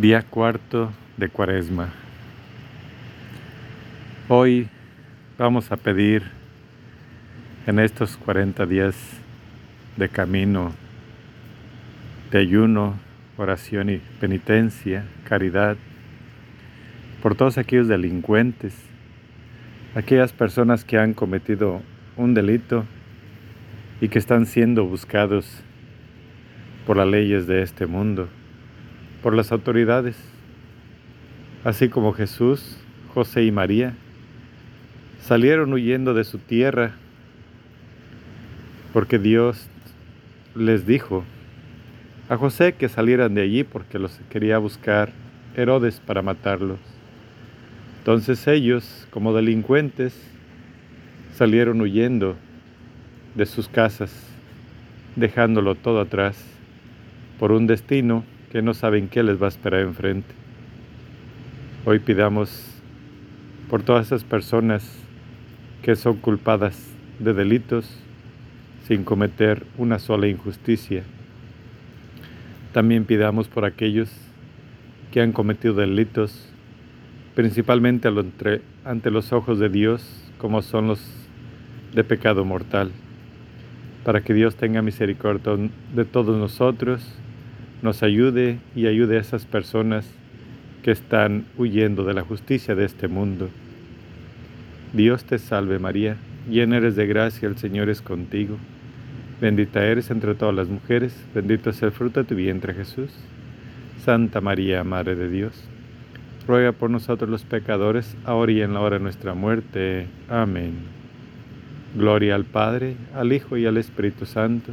Día cuarto de Cuaresma. Hoy vamos a pedir en estos 40 días de camino, de ayuno, oración y penitencia, caridad, por todos aquellos delincuentes, aquellas personas que han cometido un delito y que están siendo buscados por las leyes de este mundo por las autoridades, así como Jesús, José y María salieron huyendo de su tierra porque Dios les dijo a José que salieran de allí porque los quería buscar Herodes para matarlos. Entonces ellos, como delincuentes, salieron huyendo de sus casas, dejándolo todo atrás por un destino que no saben qué les va a esperar enfrente. Hoy pidamos por todas esas personas que son culpadas de delitos sin cometer una sola injusticia. También pidamos por aquellos que han cometido delitos, principalmente ante los ojos de Dios, como son los de pecado mortal, para que Dios tenga misericordia de todos nosotros nos ayude y ayude a esas personas que están huyendo de la justicia de este mundo. Dios te salve María, llena eres de gracia, el Señor es contigo. Bendita eres entre todas las mujeres, bendito es el fruto de tu vientre Jesús. Santa María, Madre de Dios, ruega por nosotros los pecadores, ahora y en la hora de nuestra muerte. Amén. Gloria al Padre, al Hijo y al Espíritu Santo